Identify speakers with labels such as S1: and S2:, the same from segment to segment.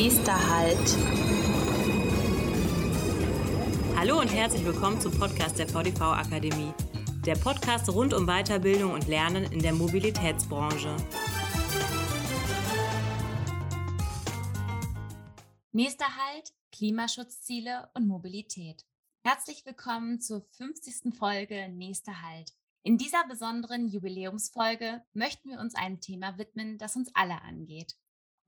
S1: Nächster Halt.
S2: Hallo und herzlich willkommen zum Podcast der VDV Akademie. Der Podcast rund um Weiterbildung und Lernen in der Mobilitätsbranche.
S1: Nächster Halt, Klimaschutzziele und Mobilität. Herzlich willkommen zur 50. Folge Nächster Halt. In dieser besonderen Jubiläumsfolge möchten wir uns einem Thema widmen, das uns alle angeht.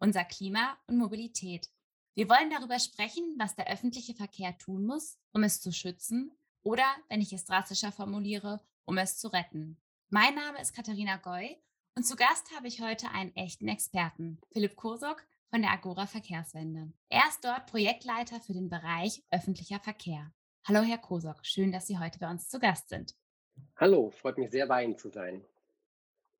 S1: Unser Klima und Mobilität. Wir wollen darüber sprechen, was der öffentliche Verkehr tun muss, um es zu schützen oder, wenn ich es drastischer formuliere, um es zu retten. Mein Name ist Katharina Goy und zu Gast habe ich heute einen echten Experten, Philipp Kosok von der Agora Verkehrswende. Er ist dort Projektleiter für den Bereich öffentlicher Verkehr. Hallo, Herr Kosok, schön, dass Sie heute bei uns zu Gast sind.
S3: Hallo, freut mich sehr, bei Ihnen zu sein.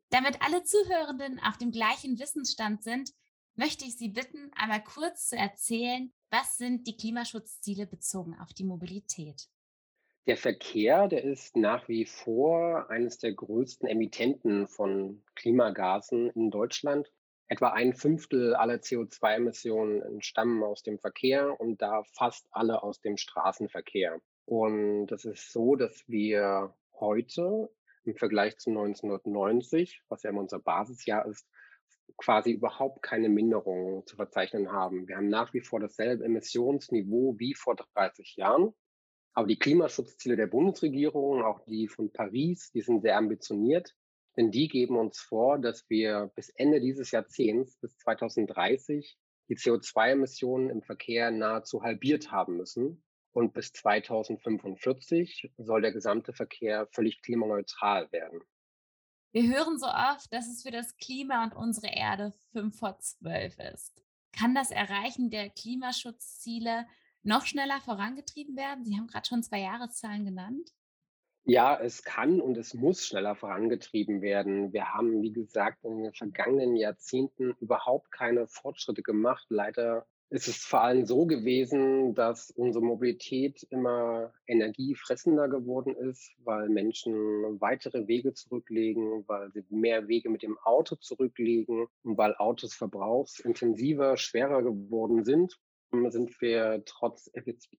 S1: Damit alle Zuhörenden auf dem gleichen Wissensstand sind, möchte ich Sie bitten, einmal kurz zu erzählen, was sind die Klimaschutzziele bezogen auf die Mobilität?
S3: Der Verkehr, der ist nach wie vor eines der größten Emittenten von Klimagasen in Deutschland. Etwa ein Fünftel aller CO2-Emissionen stammen aus dem Verkehr und da fast alle aus dem Straßenverkehr. Und es ist so, dass wir heute im Vergleich zu 1990, was ja immer unser Basisjahr ist, quasi überhaupt keine Minderung zu verzeichnen haben. Wir haben nach wie vor dasselbe Emissionsniveau wie vor 30 Jahren. Aber die Klimaschutzziele der Bundesregierung, auch die von Paris, die sind sehr ambitioniert, denn die geben uns vor, dass wir bis Ende dieses Jahrzehnts, bis 2030, die CO2-Emissionen im Verkehr nahezu halbiert haben müssen. Und bis 2045 soll der gesamte Verkehr völlig klimaneutral werden.
S1: Wir hören so oft, dass es für das Klima und unsere Erde fünf vor zwölf ist. Kann das Erreichen der Klimaschutzziele noch schneller vorangetrieben werden? Sie haben gerade schon zwei Jahreszahlen genannt.
S3: Ja, es kann und es muss schneller vorangetrieben werden. Wir haben, wie gesagt, in den vergangenen Jahrzehnten überhaupt keine Fortschritte gemacht. Leider ist es vor allem so gewesen, dass unsere Mobilität immer energiefressender geworden ist, weil Menschen weitere Wege zurücklegen, weil sie mehr Wege mit dem Auto zurücklegen und weil Autos verbrauchsintensiver, schwerer geworden sind sind wir trotz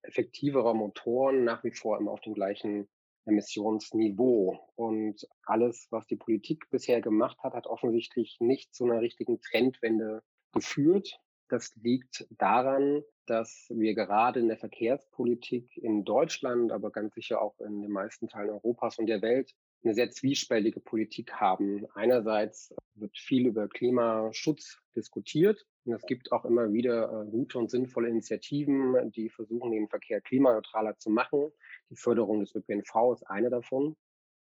S3: effektiverer Motoren nach wie vor immer auf dem gleichen Emissionsniveau. Und alles, was die Politik bisher gemacht hat, hat offensichtlich nicht zu einer richtigen Trendwende geführt. Das liegt daran, dass wir gerade in der Verkehrspolitik in Deutschland, aber ganz sicher auch in den meisten Teilen Europas und der Welt eine sehr zwiespältige Politik haben. Einerseits wird viel über Klimaschutz diskutiert und es gibt auch immer wieder äh, gute und sinnvolle Initiativen, die versuchen, den Verkehr klimaneutraler zu machen. Die Förderung des ÖPNV ist eine davon.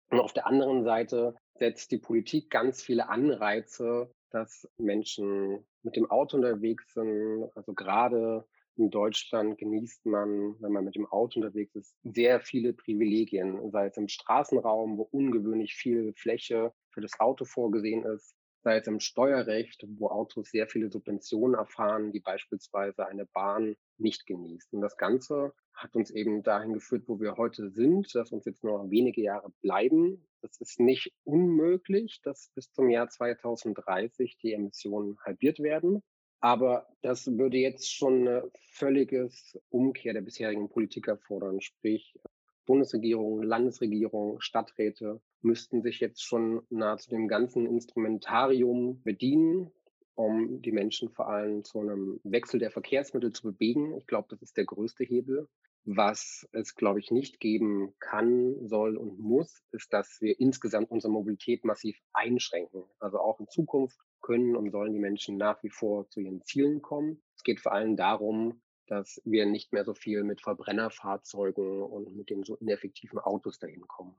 S3: Und auf der anderen Seite setzt die Politik ganz viele Anreize, dass Menschen mit dem Auto unterwegs sind. Also gerade in Deutschland genießt man, wenn man mit dem Auto unterwegs ist, sehr viele Privilegien, sei es im Straßenraum, wo ungewöhnlich viel Fläche für das Auto vorgesehen ist, sei es im Steuerrecht, wo Autos sehr viele Subventionen erfahren, die beispielsweise eine Bahn nicht genießt. Und das Ganze hat uns eben dahin geführt, wo wir heute sind, dass uns jetzt noch wenige Jahre bleiben. Es ist nicht unmöglich, dass bis zum Jahr 2030 die Emissionen halbiert werden. Aber das würde jetzt schon eine völliges Umkehr der bisherigen Politik erfordern. Sprich, Bundesregierung, Landesregierung, Stadträte müssten sich jetzt schon nahezu dem ganzen Instrumentarium bedienen, um die Menschen vor allem zu einem Wechsel der Verkehrsmittel zu bewegen. Ich glaube, das ist der größte Hebel. Was es, glaube ich, nicht geben kann, soll und muss, ist, dass wir insgesamt unsere Mobilität massiv einschränken. Also auch in Zukunft können und sollen die Menschen nach wie vor zu ihren Zielen kommen. Es geht vor allem darum, dass wir nicht mehr so viel mit Verbrennerfahrzeugen und mit den so ineffektiven Autos dahin kommen.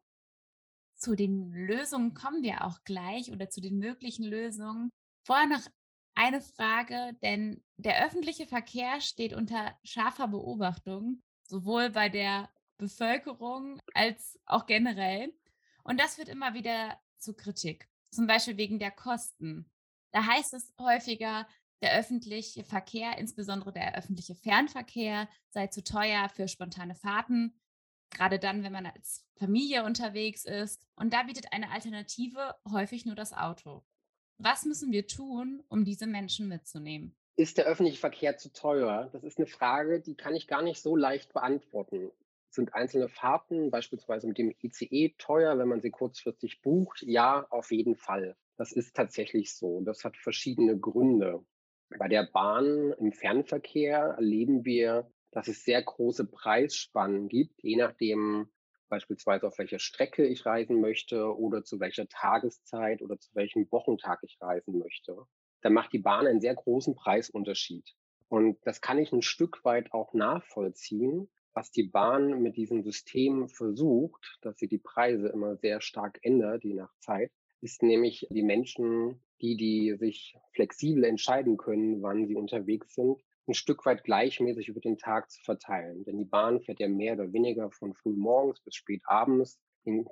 S1: Zu den Lösungen kommen wir auch gleich oder zu den möglichen Lösungen. Vorher noch eine Frage, denn der öffentliche Verkehr steht unter scharfer Beobachtung sowohl bei der Bevölkerung als auch generell. Und das wird immer wieder zu Kritik, zum Beispiel wegen der Kosten. Da heißt es häufiger, der öffentliche Verkehr, insbesondere der öffentliche Fernverkehr, sei zu teuer für spontane Fahrten, gerade dann, wenn man als Familie unterwegs ist. Und da bietet eine Alternative häufig nur das Auto. Was müssen wir tun, um diese Menschen mitzunehmen?
S3: Ist der öffentliche Verkehr zu teuer? Das ist eine Frage, die kann ich gar nicht so leicht beantworten. Sind einzelne Fahrten, beispielsweise mit dem ICE, teuer, wenn man sie kurzfristig bucht? Ja, auf jeden Fall. Das ist tatsächlich so. Das hat verschiedene Gründe. Bei der Bahn im Fernverkehr erleben wir, dass es sehr große Preisspannen gibt, je nachdem beispielsweise auf welcher Strecke ich reisen möchte oder zu welcher Tageszeit oder zu welchem Wochentag ich reisen möchte. Da macht die Bahn einen sehr großen Preisunterschied. Und das kann ich ein Stück weit auch nachvollziehen, was die Bahn mit diesem System versucht, dass sie die Preise immer sehr stark ändert, je nach Zeit, ist nämlich die Menschen, die, die sich flexibel entscheiden können, wann sie unterwegs sind, ein Stück weit gleichmäßig über den Tag zu verteilen. Denn die Bahn fährt ja mehr oder weniger von früh morgens bis spät abends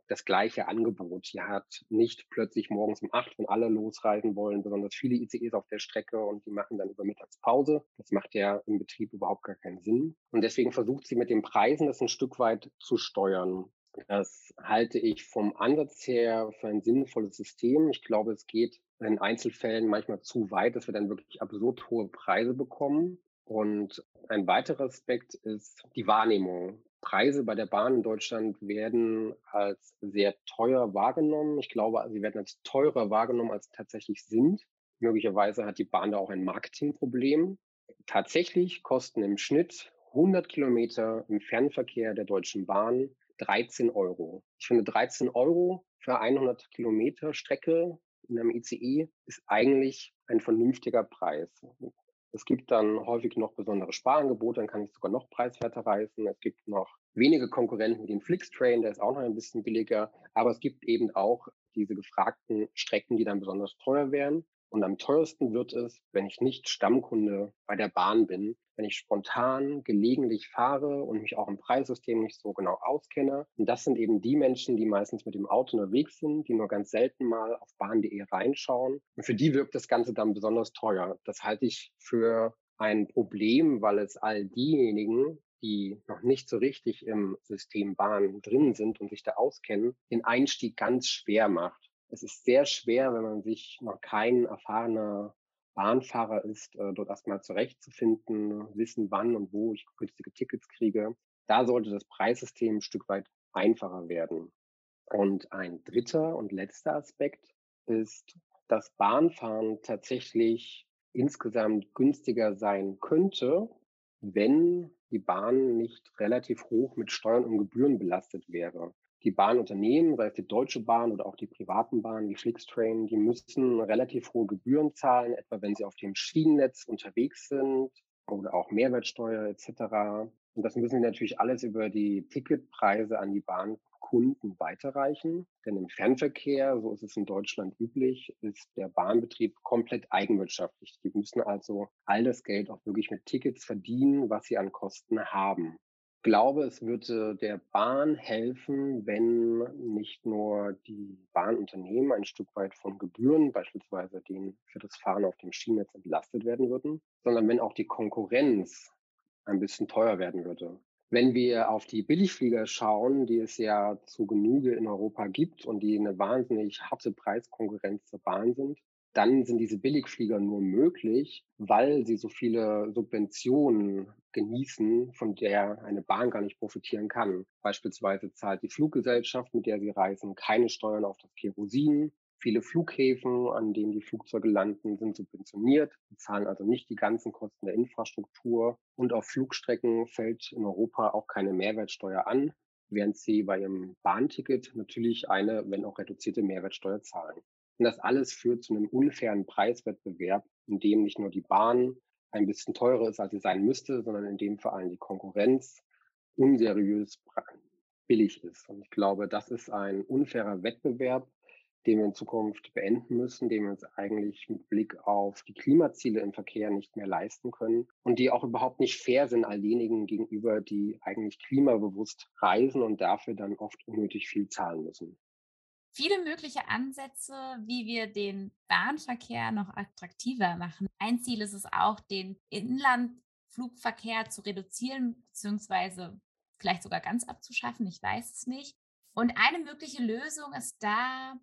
S3: das gleiche Angebot. Die hat nicht plötzlich morgens um acht, wenn alle losreisen wollen, besonders viele ICEs auf der Strecke und die machen dann über Mittagspause. Das macht ja im Betrieb überhaupt gar keinen Sinn. Und deswegen versucht sie mit den Preisen das ein Stück weit zu steuern. Das halte ich vom Ansatz her für ein sinnvolles System. Ich glaube, es geht in Einzelfällen manchmal zu weit, dass wir dann wirklich absurd hohe Preise bekommen. Und ein weiterer Aspekt ist die Wahrnehmung. Preise bei der Bahn in Deutschland werden als sehr teuer wahrgenommen. Ich glaube, sie werden als teurer wahrgenommen, als sie tatsächlich sind. Möglicherweise hat die Bahn da auch ein Marketingproblem. Tatsächlich kosten im Schnitt 100 Kilometer im Fernverkehr der Deutschen Bahn 13 Euro. Ich finde 13 Euro für 100 Kilometer Strecke in einem ICE ist eigentlich ein vernünftiger Preis. Es gibt dann häufig noch besondere Sparangebote, dann kann ich sogar noch preiswerter reisen. Es gibt noch wenige Konkurrenten wie den Flixtrain, der ist auch noch ein bisschen billiger. Aber es gibt eben auch diese gefragten Strecken, die dann besonders teuer wären. Und am teuersten wird es, wenn ich nicht Stammkunde bei der Bahn bin, wenn ich spontan gelegentlich fahre und mich auch im Preissystem nicht so genau auskenne. Und das sind eben die Menschen, die meistens mit dem Auto unterwegs sind, die nur ganz selten mal auf bahn.de reinschauen. Und für die wirkt das Ganze dann besonders teuer. Das halte ich für ein Problem, weil es all diejenigen, die noch nicht so richtig im System Bahn drin sind und sich da auskennen, den Einstieg ganz schwer macht es ist sehr schwer, wenn man sich noch kein erfahrener Bahnfahrer ist, äh, dort erstmal zurechtzufinden, wissen, wann und wo ich günstige Tickets kriege. Da sollte das Preissystem ein Stück weit einfacher werden. Und ein dritter und letzter Aspekt ist, dass Bahnfahren tatsächlich insgesamt günstiger sein könnte, wenn die Bahn nicht relativ hoch mit Steuern und Gebühren belastet wäre die Bahnunternehmen, sei es die Deutsche Bahn oder auch die privaten Bahnen wie Flixtrain, die müssen relativ hohe Gebühren zahlen, etwa wenn sie auf dem Schienennetz unterwegs sind oder auch Mehrwertsteuer etc. Und das müssen sie natürlich alles über die Ticketpreise an die Bahnkunden weiterreichen. Denn im Fernverkehr, so ist es in Deutschland üblich, ist der Bahnbetrieb komplett eigenwirtschaftlich. Die müssen also all das Geld auch wirklich mit Tickets verdienen, was sie an Kosten haben glaube, es würde der Bahn helfen, wenn nicht nur die Bahnunternehmen ein Stück weit von Gebühren, beispielsweise den für das Fahren auf dem Schienennetz entlastet werden würden, sondern wenn auch die Konkurrenz ein bisschen teuer werden würde. Wenn wir auf die Billigflieger schauen, die es ja zu Genüge in Europa gibt und die eine wahnsinnig harte Preiskonkurrenz zur Bahn sind, dann sind diese Billigflieger nur möglich, weil sie so viele Subventionen genießen, von der eine Bahn gar nicht profitieren kann. Beispielsweise zahlt die Fluggesellschaft, mit der sie reisen, keine Steuern auf das Kerosin. Viele Flughäfen, an denen die Flugzeuge landen, sind subventioniert, zahlen also nicht die ganzen Kosten der Infrastruktur. Und auf Flugstrecken fällt in Europa auch keine Mehrwertsteuer an, während sie bei ihrem Bahnticket natürlich eine, wenn auch reduzierte Mehrwertsteuer zahlen. Und das alles führt zu einem unfairen Preiswettbewerb, in dem nicht nur die Bahn ein bisschen teurer ist, als sie sein müsste, sondern in dem vor allem die Konkurrenz unseriös billig ist. Und ich glaube, das ist ein unfairer Wettbewerb, den wir in Zukunft beenden müssen, den wir uns eigentlich mit Blick auf die Klimaziele im Verkehr nicht mehr leisten können und die auch überhaupt nicht fair sind all denjenigen gegenüber, die eigentlich klimabewusst reisen und dafür dann oft unnötig viel zahlen müssen
S1: viele mögliche Ansätze, wie wir den Bahnverkehr noch attraktiver machen. Ein Ziel ist es auch, den Inlandflugverkehr zu reduzieren, beziehungsweise vielleicht sogar ganz abzuschaffen. Ich weiß es nicht. Und eine mögliche Lösung ist da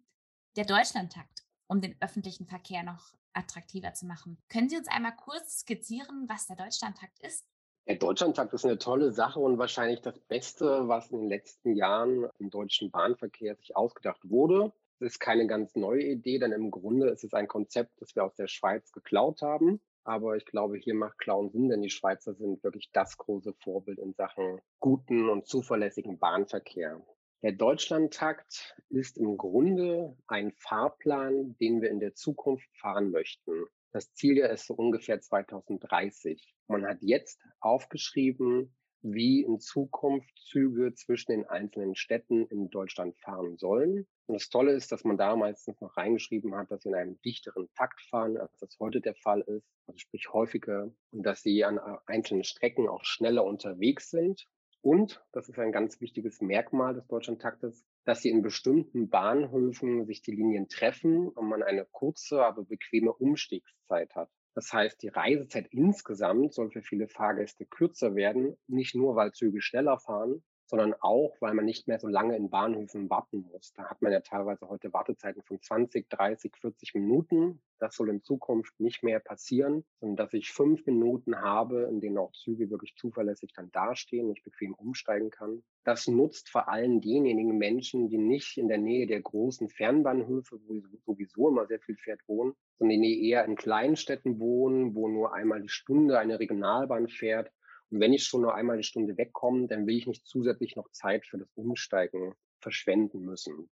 S1: der Deutschlandtakt, um den öffentlichen Verkehr noch attraktiver zu machen. Können Sie uns einmal kurz skizzieren, was der Deutschlandtakt ist?
S3: Der Deutschlandtakt ist eine tolle Sache und wahrscheinlich das Beste, was in den letzten Jahren im deutschen Bahnverkehr sich ausgedacht wurde. Es ist keine ganz neue Idee, denn im Grunde ist es ein Konzept, das wir aus der Schweiz geklaut haben. Aber ich glaube, hier macht Klauen Sinn, denn die Schweizer sind wirklich das große Vorbild in Sachen guten und zuverlässigen Bahnverkehr. Der Deutschlandtakt ist im Grunde ein Fahrplan, den wir in der Zukunft fahren möchten. Das Ziel ja ist so ungefähr 2030. Man hat jetzt aufgeschrieben, wie in Zukunft Züge zwischen den einzelnen Städten in Deutschland fahren sollen. Und das Tolle ist, dass man da meistens noch reingeschrieben hat, dass sie in einem dichteren Takt fahren, als das heute der Fall ist, also sprich häufiger, und dass sie an einzelnen Strecken auch schneller unterwegs sind. Und, das ist ein ganz wichtiges Merkmal des Deutschlandtaktes, dass sie in bestimmten Bahnhöfen sich die Linien treffen und man eine kurze, aber bequeme Umstiegszeit hat. Das heißt, die Reisezeit insgesamt soll für viele Fahrgäste kürzer werden, nicht nur weil Züge schneller fahren, sondern auch, weil man nicht mehr so lange in Bahnhöfen warten muss. Da hat man ja teilweise heute Wartezeiten von 20, 30, 40 Minuten. Das soll in Zukunft nicht mehr passieren, sondern dass ich fünf Minuten habe, in denen auch Züge wirklich zuverlässig dann dastehen und ich bequem umsteigen kann. Das nutzt vor allem denjenigen Menschen, die nicht in der Nähe der großen Fernbahnhöfe, wo sowieso immer sehr viel fährt, wohnen, sondern die eher in kleinen Städten wohnen, wo nur einmal die Stunde eine Regionalbahn fährt wenn ich schon nur einmal eine Stunde wegkomme, dann will ich nicht zusätzlich noch Zeit für das Umsteigen verschwenden müssen.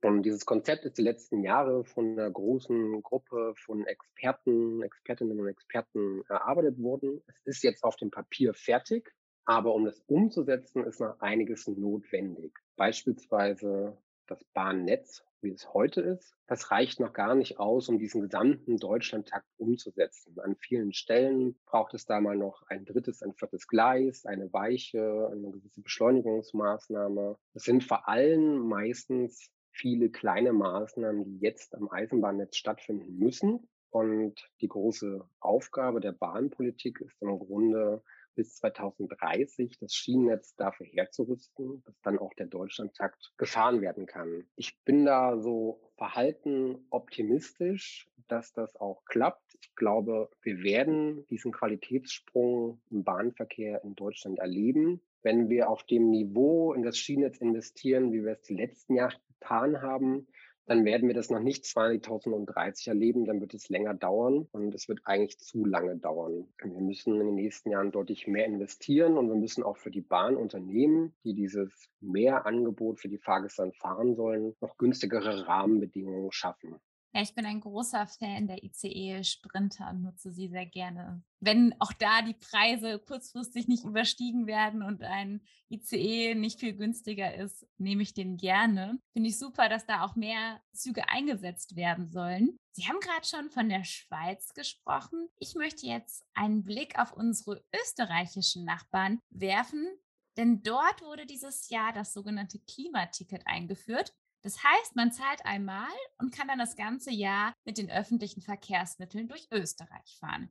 S3: Und dieses Konzept ist die letzten Jahre von einer großen Gruppe von Experten, Expertinnen und Experten erarbeitet worden. Es ist jetzt auf dem Papier fertig, aber um das umzusetzen, ist noch einiges notwendig. Beispielsweise das Bahnnetz wie es heute ist, das reicht noch gar nicht aus, um diesen gesamten Deutschlandtakt umzusetzen. An vielen Stellen braucht es da mal noch ein drittes, ein viertes Gleis, eine Weiche, eine gewisse Beschleunigungsmaßnahme. Es sind vor allem meistens viele kleine Maßnahmen, die jetzt am Eisenbahnnetz stattfinden müssen. Und die große Aufgabe der Bahnpolitik ist im Grunde, bis 2030 das Schienennetz dafür herzurüsten, dass dann auch der Deutschlandtakt gefahren werden kann. Ich bin da so verhalten optimistisch, dass das auch klappt. Ich glaube, wir werden diesen Qualitätssprung im Bahnverkehr in Deutschland erleben. Wenn wir auf dem Niveau in das Schienennetz investieren, wie wir es die letzten Jahre getan haben, dann werden wir das noch nicht 2030 erleben, dann wird es länger dauern und es wird eigentlich zu lange dauern. Wir müssen in den nächsten Jahren deutlich mehr investieren und wir müssen auch für die Bahnunternehmen, die dieses Mehrangebot für die Fahrgäste fahren sollen, noch günstigere Rahmenbedingungen schaffen.
S1: Ja, ich bin ein großer Fan der ICE-Sprinter und nutze sie sehr gerne. Wenn auch da die Preise kurzfristig nicht überstiegen werden und ein ICE nicht viel günstiger ist, nehme ich den gerne. Finde ich super, dass da auch mehr Züge eingesetzt werden sollen. Sie haben gerade schon von der Schweiz gesprochen. Ich möchte jetzt einen Blick auf unsere österreichischen Nachbarn werfen. Denn dort wurde dieses Jahr das sogenannte Klimaticket eingeführt. Das heißt, man zahlt einmal und kann dann das ganze Jahr mit den öffentlichen Verkehrsmitteln durch Österreich fahren.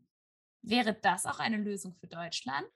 S1: Wäre das auch eine Lösung für Deutschland?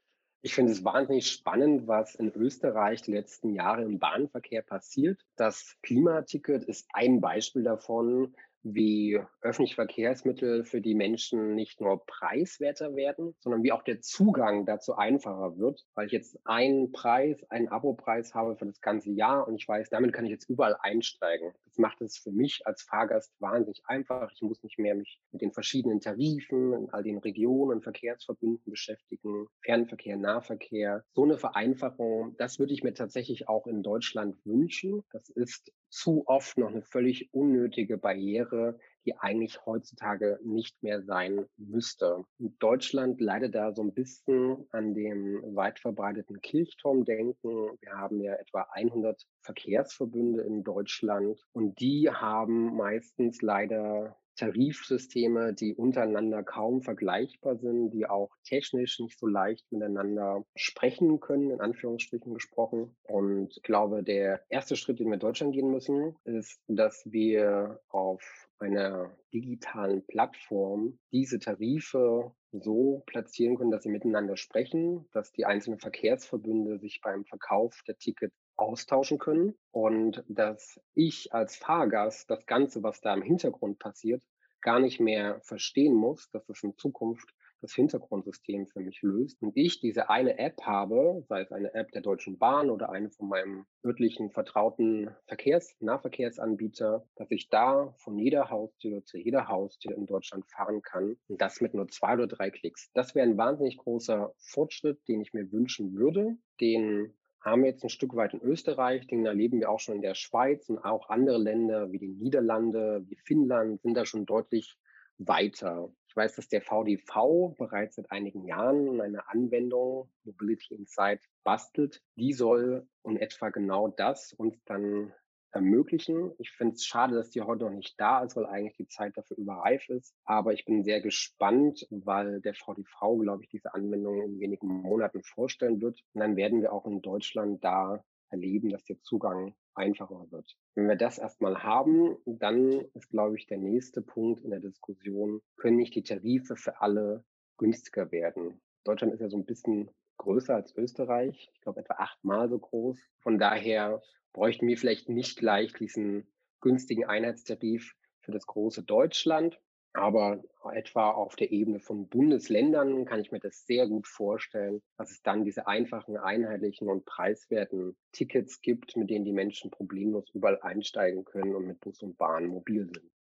S3: Ich finde es wahnsinnig spannend, was in Österreich die letzten Jahre im Bahnverkehr passiert. Das Klimaticket ist ein Beispiel davon, wie öffentliche Verkehrsmittel für die Menschen nicht nur preiswerter werden, sondern wie auch der Zugang dazu einfacher wird, weil ich jetzt einen Preis, einen Abopreis habe für das ganze Jahr und ich weiß, damit kann ich jetzt überall einsteigen. Das macht es für mich als Fahrgast wahnsinnig einfach. Ich muss nicht mehr mich mit den verschiedenen Tarifen in all den Regionen Verkehrsverbünden beschäftigen, Fernverkehr, Nahverkehr. So eine Vereinfachung, das würde ich mir tatsächlich auch in Deutschland wünschen. Das ist zu oft noch eine völlig unnötige Barriere, die eigentlich heutzutage nicht mehr sein müsste. Deutschland leidet da so ein bisschen an dem weit verbreiteten Kirchturmdenken. Wir haben ja etwa 100 Verkehrsverbünde in Deutschland und die haben meistens leider Tarifsysteme, die untereinander kaum vergleichbar sind, die auch technisch nicht so leicht miteinander sprechen können, in Anführungsstrichen gesprochen. Und ich glaube, der erste Schritt, den wir in Deutschland gehen müssen, ist, dass wir auf einer digitalen Plattform diese Tarife so platzieren können, dass sie miteinander sprechen, dass die einzelnen Verkehrsverbünde sich beim Verkauf der Tickets austauschen können und dass ich als Fahrgast das Ganze, was da im Hintergrund passiert, gar nicht mehr verstehen muss, dass es in Zukunft das Hintergrundsystem für mich löst und ich diese eine App habe, sei es eine App der Deutschen Bahn oder eine von meinem örtlichen vertrauten Verkehrs-, Nahverkehrsanbieter, dass ich da von jeder Haustür zu jeder Haustür in Deutschland fahren kann und das mit nur zwei oder drei Klicks. Das wäre ein wahnsinnig großer Fortschritt, den ich mir wünschen würde, den haben jetzt ein Stück weit in Österreich, den erleben wir auch schon in der Schweiz und auch andere Länder wie die Niederlande, wie Finnland sind da schon deutlich weiter. Ich weiß, dass der VDV bereits seit einigen Jahren eine Anwendung Mobility Insight bastelt. Die soll in etwa genau das uns dann ermöglichen. Ich finde es schade, dass die heute noch nicht da ist, weil eigentlich die Zeit dafür überreif ist. Aber ich bin sehr gespannt, weil der VDV, glaube ich, diese Anwendung in wenigen Monaten vorstellen wird. Und dann werden wir auch in Deutschland da erleben, dass der Zugang einfacher wird. Wenn wir das erstmal haben, dann ist, glaube ich, der nächste Punkt in der Diskussion, können nicht die Tarife für alle günstiger werden? Deutschland ist ja so ein bisschen größer als Österreich, ich glaube etwa achtmal so groß. Von daher bräuchten wir vielleicht nicht gleich diesen günstigen Einheitstarif für das große Deutschland, aber etwa auf der Ebene von Bundesländern kann ich mir das sehr gut vorstellen, dass es dann diese einfachen, einheitlichen und preiswerten Tickets gibt, mit denen die Menschen problemlos überall einsteigen können und mit Bus und Bahn mobil sind.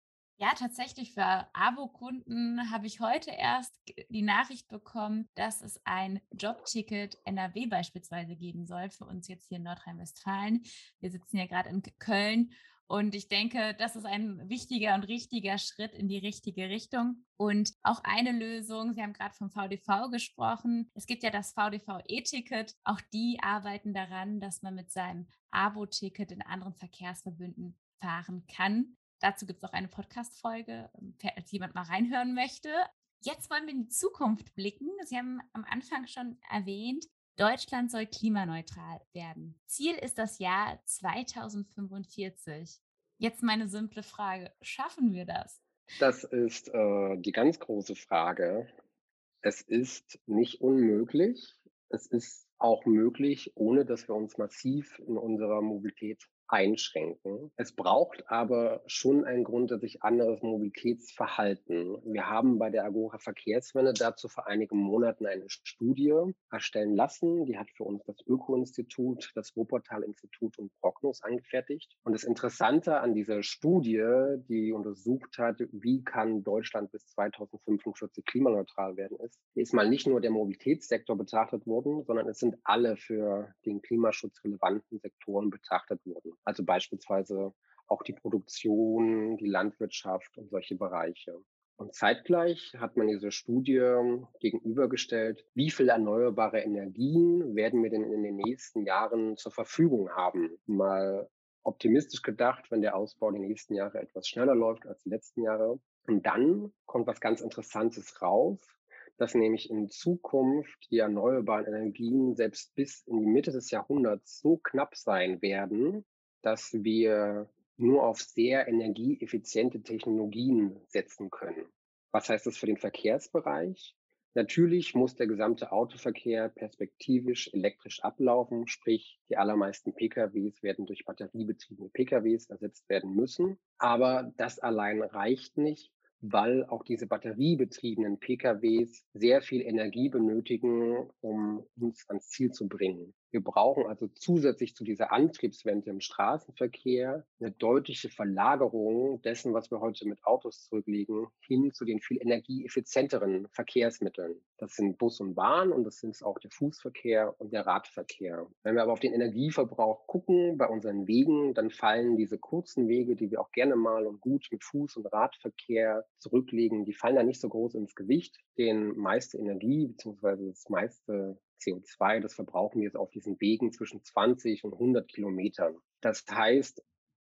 S1: Ja, tatsächlich für Abo-Kunden habe ich heute erst die Nachricht bekommen, dass es ein Jobticket NRW beispielsweise geben soll, für uns jetzt hier in Nordrhein-Westfalen. Wir sitzen ja gerade in Köln und ich denke, das ist ein wichtiger und richtiger Schritt in die richtige Richtung. Und auch eine Lösung, Sie haben gerade vom VDV gesprochen. Es gibt ja das VDV-E-Ticket. Auch die arbeiten daran, dass man mit seinem Abo-Ticket in anderen Verkehrsverbünden fahren kann. Dazu gibt es auch eine Podcast-Folge, ähm, falls jemand mal reinhören möchte. Jetzt wollen wir in die Zukunft blicken. Sie haben am Anfang schon erwähnt, Deutschland soll klimaneutral werden. Ziel ist das Jahr 2045. Jetzt meine simple Frage, schaffen wir das?
S3: Das ist äh, die ganz große Frage. Es ist nicht unmöglich. Es ist auch möglich, ohne dass wir uns massiv in unserer Mobilität einschränken. Es braucht aber schon ein grundsätzlich anderes Mobilitätsverhalten. Wir haben bei der Agora Verkehrswende dazu vor einigen Monaten eine Studie erstellen lassen. Die hat für uns das Öko-Institut, das Wuppertal-Institut und Prognos angefertigt. Und das Interessante an dieser Studie, die untersucht hat, wie kann Deutschland bis 2045 klimaneutral werden, ist, ist mal nicht nur der Mobilitätssektor betrachtet worden, sondern es sind alle für den Klimaschutz relevanten Sektoren betrachtet worden. Also beispielsweise auch die Produktion, die Landwirtschaft und solche Bereiche. Und zeitgleich hat man diese Studie gegenübergestellt, wie viel erneuerbare Energien werden wir denn in den nächsten Jahren zur Verfügung haben? Mal optimistisch gedacht, wenn der Ausbau die nächsten Jahre etwas schneller läuft als die letzten Jahre. Und dann kommt was ganz Interessantes raus, dass nämlich in Zukunft die erneuerbaren Energien selbst bis in die Mitte des Jahrhunderts so knapp sein werden, dass wir nur auf sehr energieeffiziente Technologien setzen können. Was heißt das für den Verkehrsbereich? Natürlich muss der gesamte Autoverkehr perspektivisch elektrisch ablaufen, sprich die allermeisten PKWs werden durch batteriebetriebene PKWs ersetzt werden müssen. Aber das allein reicht nicht, weil auch diese batteriebetriebenen PKWs sehr viel Energie benötigen, um uns ans Ziel zu bringen. Wir brauchen also zusätzlich zu dieser Antriebswende im Straßenverkehr eine deutliche Verlagerung dessen, was wir heute mit Autos zurücklegen, hin zu den viel energieeffizienteren Verkehrsmitteln. Das sind Bus und Bahn und das sind auch der Fußverkehr und der Radverkehr. Wenn wir aber auf den Energieverbrauch gucken bei unseren Wegen, dann fallen diese kurzen Wege, die wir auch gerne mal und gut mit Fuß- und Radverkehr zurücklegen, die fallen da nicht so groß ins Gewicht. Den meiste Energie bzw. das meiste CO2, das verbrauchen wir jetzt auf diesen Wegen zwischen 20 und 100 Kilometern. Das heißt,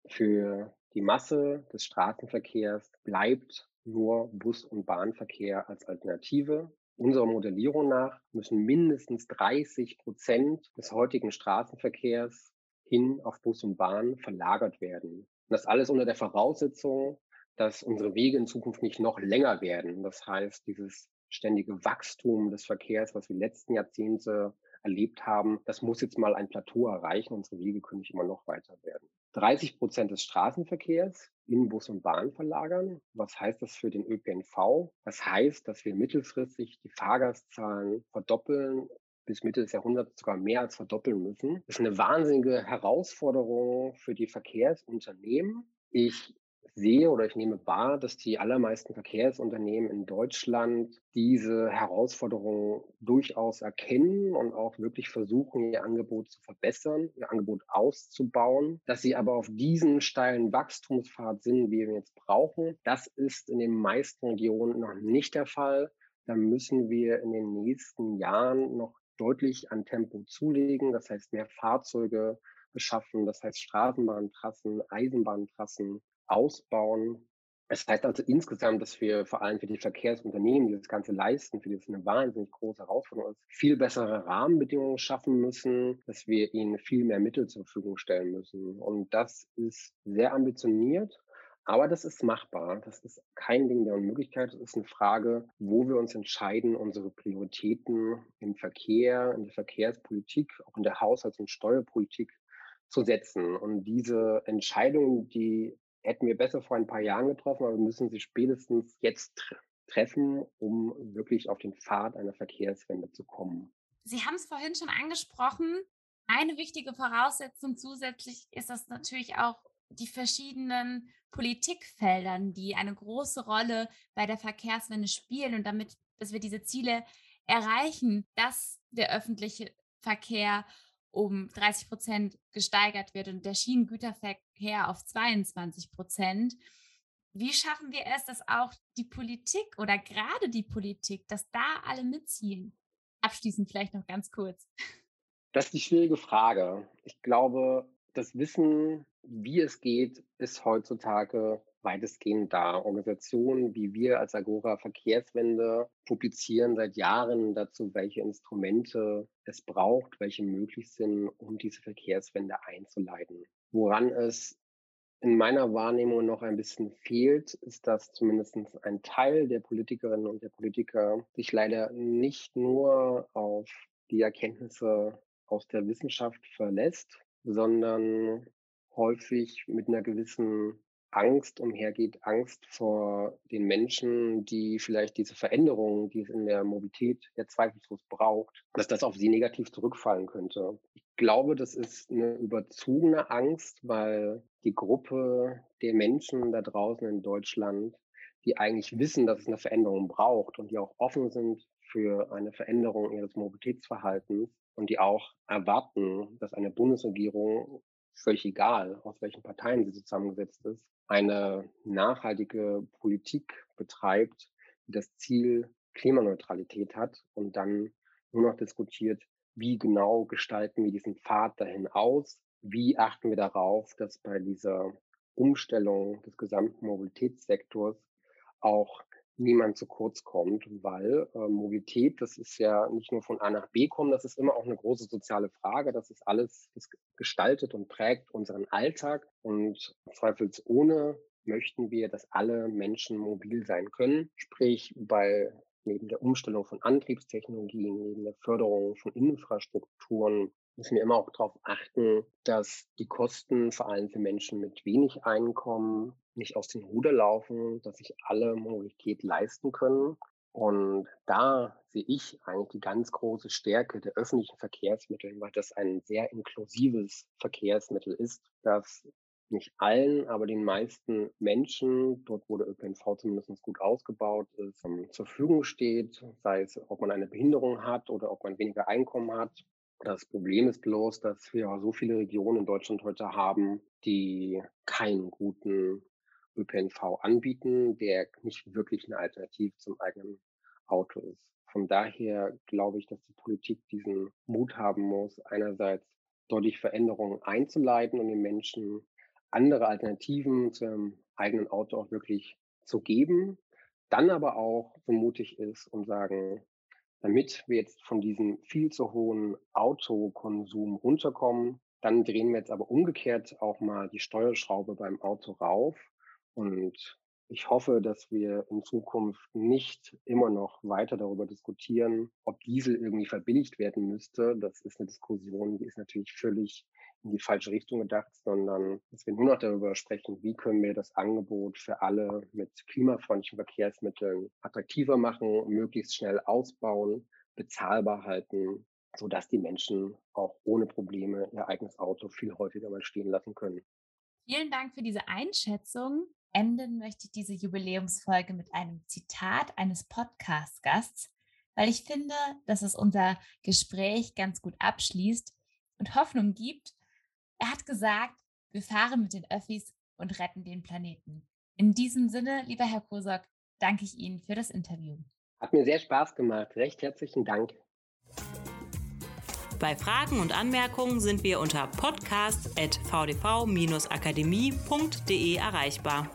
S3: für die Masse des Straßenverkehrs bleibt nur Bus- und Bahnverkehr als Alternative. Unserer Modellierung nach müssen mindestens 30 Prozent des heutigen Straßenverkehrs hin auf Bus und Bahn verlagert werden. Und das alles unter der Voraussetzung, dass unsere Wege in Zukunft nicht noch länger werden. Das heißt, dieses ständige Wachstum des Verkehrs, was wir letzten Jahrzehnte erlebt haben, das muss jetzt mal ein Plateau erreichen. Unsere Wege können nicht immer noch weiter werden. 30 Prozent des Straßenverkehrs in Bus und Bahn verlagern. Was heißt das für den ÖPNV? Das heißt, dass wir mittelfristig die Fahrgastzahlen verdoppeln bis Mitte des Jahrhunderts sogar mehr als verdoppeln müssen. Das ist eine wahnsinnige Herausforderung für die Verkehrsunternehmen. Ich sehe oder ich nehme wahr, dass die allermeisten Verkehrsunternehmen in Deutschland diese Herausforderungen durchaus erkennen und auch wirklich versuchen, ihr Angebot zu verbessern, ihr Angebot auszubauen. Dass sie aber auf diesen steilen Wachstumspfad sind, wie wir jetzt brauchen, das ist in den meisten Regionen noch nicht der Fall. Da müssen wir in den nächsten Jahren noch deutlich an Tempo zulegen. Das heißt, mehr Fahrzeuge beschaffen, das heißt Straßenbahntrassen, Eisenbahntrassen ausbauen. Es heißt also insgesamt, dass wir vor allem für die Verkehrsunternehmen, die das Ganze leisten, für die es eine wahnsinnig große Herausforderung ist, viel bessere Rahmenbedingungen schaffen müssen, dass wir ihnen viel mehr Mittel zur Verfügung stellen müssen. Und das ist sehr ambitioniert, aber das ist machbar. Das ist kein Ding der Unmöglichkeit. Es ist eine Frage, wo wir uns entscheiden, unsere Prioritäten im Verkehr, in der Verkehrspolitik, auch in der Haushalts- und Steuerpolitik zu setzen. Und diese Entscheidungen, die hätten wir besser vor ein paar Jahren getroffen, aber wir müssen sie spätestens jetzt treffen, um wirklich auf den Pfad einer Verkehrswende zu kommen.
S1: Sie haben es vorhin schon angesprochen. Eine wichtige Voraussetzung zusätzlich ist das natürlich auch die verschiedenen Politikfeldern, die eine große Rolle bei der Verkehrswende spielen und damit, dass wir diese Ziele erreichen, dass der öffentliche Verkehr um 30 Prozent gesteigert wird und der Schienengüterverkehr auf 22 Prozent. Wie schaffen wir es, dass auch die Politik oder gerade die Politik, dass da alle mitziehen? Abschließend vielleicht noch ganz kurz.
S3: Das ist die schwierige Frage. Ich glaube, das Wissen, wie es geht, ist heutzutage weitestgehend da. Organisationen wie wir als Agora Verkehrswende publizieren seit Jahren dazu, welche Instrumente es braucht, welche möglich sind, um diese Verkehrswende einzuleiten. Woran es in meiner Wahrnehmung noch ein bisschen fehlt, ist, dass zumindest ein Teil der Politikerinnen und der Politiker sich leider nicht nur auf die Erkenntnisse aus der Wissenschaft verlässt, sondern häufig mit einer gewissen Angst umhergeht, Angst vor den Menschen, die vielleicht diese Veränderungen, die es in der Mobilität ja zweifellos braucht, dass das auf sie negativ zurückfallen könnte. Ich glaube, das ist eine überzogene Angst, weil die Gruppe der Menschen da draußen in Deutschland, die eigentlich wissen, dass es eine Veränderung braucht und die auch offen sind für eine Veränderung ihres Mobilitätsverhaltens, und die auch erwarten, dass eine Bundesregierung, völlig egal, aus welchen Parteien sie zusammengesetzt ist, eine nachhaltige Politik betreibt, die das Ziel Klimaneutralität hat und dann nur noch diskutiert, wie genau gestalten wir diesen Pfad dahin aus, wie achten wir darauf, dass bei dieser Umstellung des gesamten Mobilitätssektors auch niemand zu kurz kommt, weil äh, Mobilität, das ist ja nicht nur von A nach B kommen, das ist immer auch eine große soziale Frage. Das ist alles, das gestaltet und prägt unseren Alltag und zweifelsohne möchten wir, dass alle Menschen mobil sein können. Sprich, bei neben der Umstellung von Antriebstechnologien, neben der Förderung von Infrastrukturen, müssen wir immer auch darauf achten, dass die Kosten vor allem für Menschen mit wenig Einkommen nicht aus den Ruder laufen, dass sich alle Mobilität leisten können. Und da sehe ich eigentlich die ganz große Stärke der öffentlichen Verkehrsmittel, weil das ein sehr inklusives Verkehrsmittel ist, das nicht allen, aber den meisten Menschen, dort wo der ÖPNV zumindest gut ausgebaut ist, ähm, zur Verfügung steht, sei es, ob man eine Behinderung hat oder ob man weniger Einkommen hat. Das Problem ist bloß, dass wir so viele Regionen in Deutschland heute haben, die keinen guten ÖPNV anbieten, der nicht wirklich eine Alternative zum eigenen Auto ist. Von daher glaube ich, dass die Politik diesen Mut haben muss, einerseits deutlich Veränderungen einzuleiten und den Menschen andere Alternativen zum eigenen Auto auch wirklich zu geben, dann aber auch so mutig ist und sagen, damit wir jetzt von diesem viel zu hohen Autokonsum runterkommen, dann drehen wir jetzt aber umgekehrt auch mal die Steuerschraube beim Auto rauf und ich hoffe, dass wir in Zukunft nicht immer noch weiter darüber diskutieren, ob Diesel irgendwie verbilligt werden müsste. Das ist eine Diskussion, die ist natürlich völlig in die falsche Richtung gedacht, sondern dass wir nur noch darüber sprechen, wie können wir das Angebot für alle mit klimafreundlichen Verkehrsmitteln attraktiver machen, möglichst schnell ausbauen, bezahlbar halten, sodass die Menschen auch ohne Probleme ihr eigenes Auto viel häufiger mal stehen lassen können.
S1: Vielen Dank für diese Einschätzung. Enden möchte ich diese Jubiläumsfolge mit einem Zitat eines Podcast-Gasts, weil ich finde, dass es unser Gespräch ganz gut abschließt und Hoffnung gibt. Er hat gesagt, wir fahren mit den Öffis und retten den Planeten. In diesem Sinne, lieber Herr Kosok, danke ich Ihnen für das Interview.
S3: Hat mir sehr Spaß gemacht. Recht herzlichen Dank.
S2: Bei Fragen und Anmerkungen sind wir unter podcast.vdv-akademie.de erreichbar.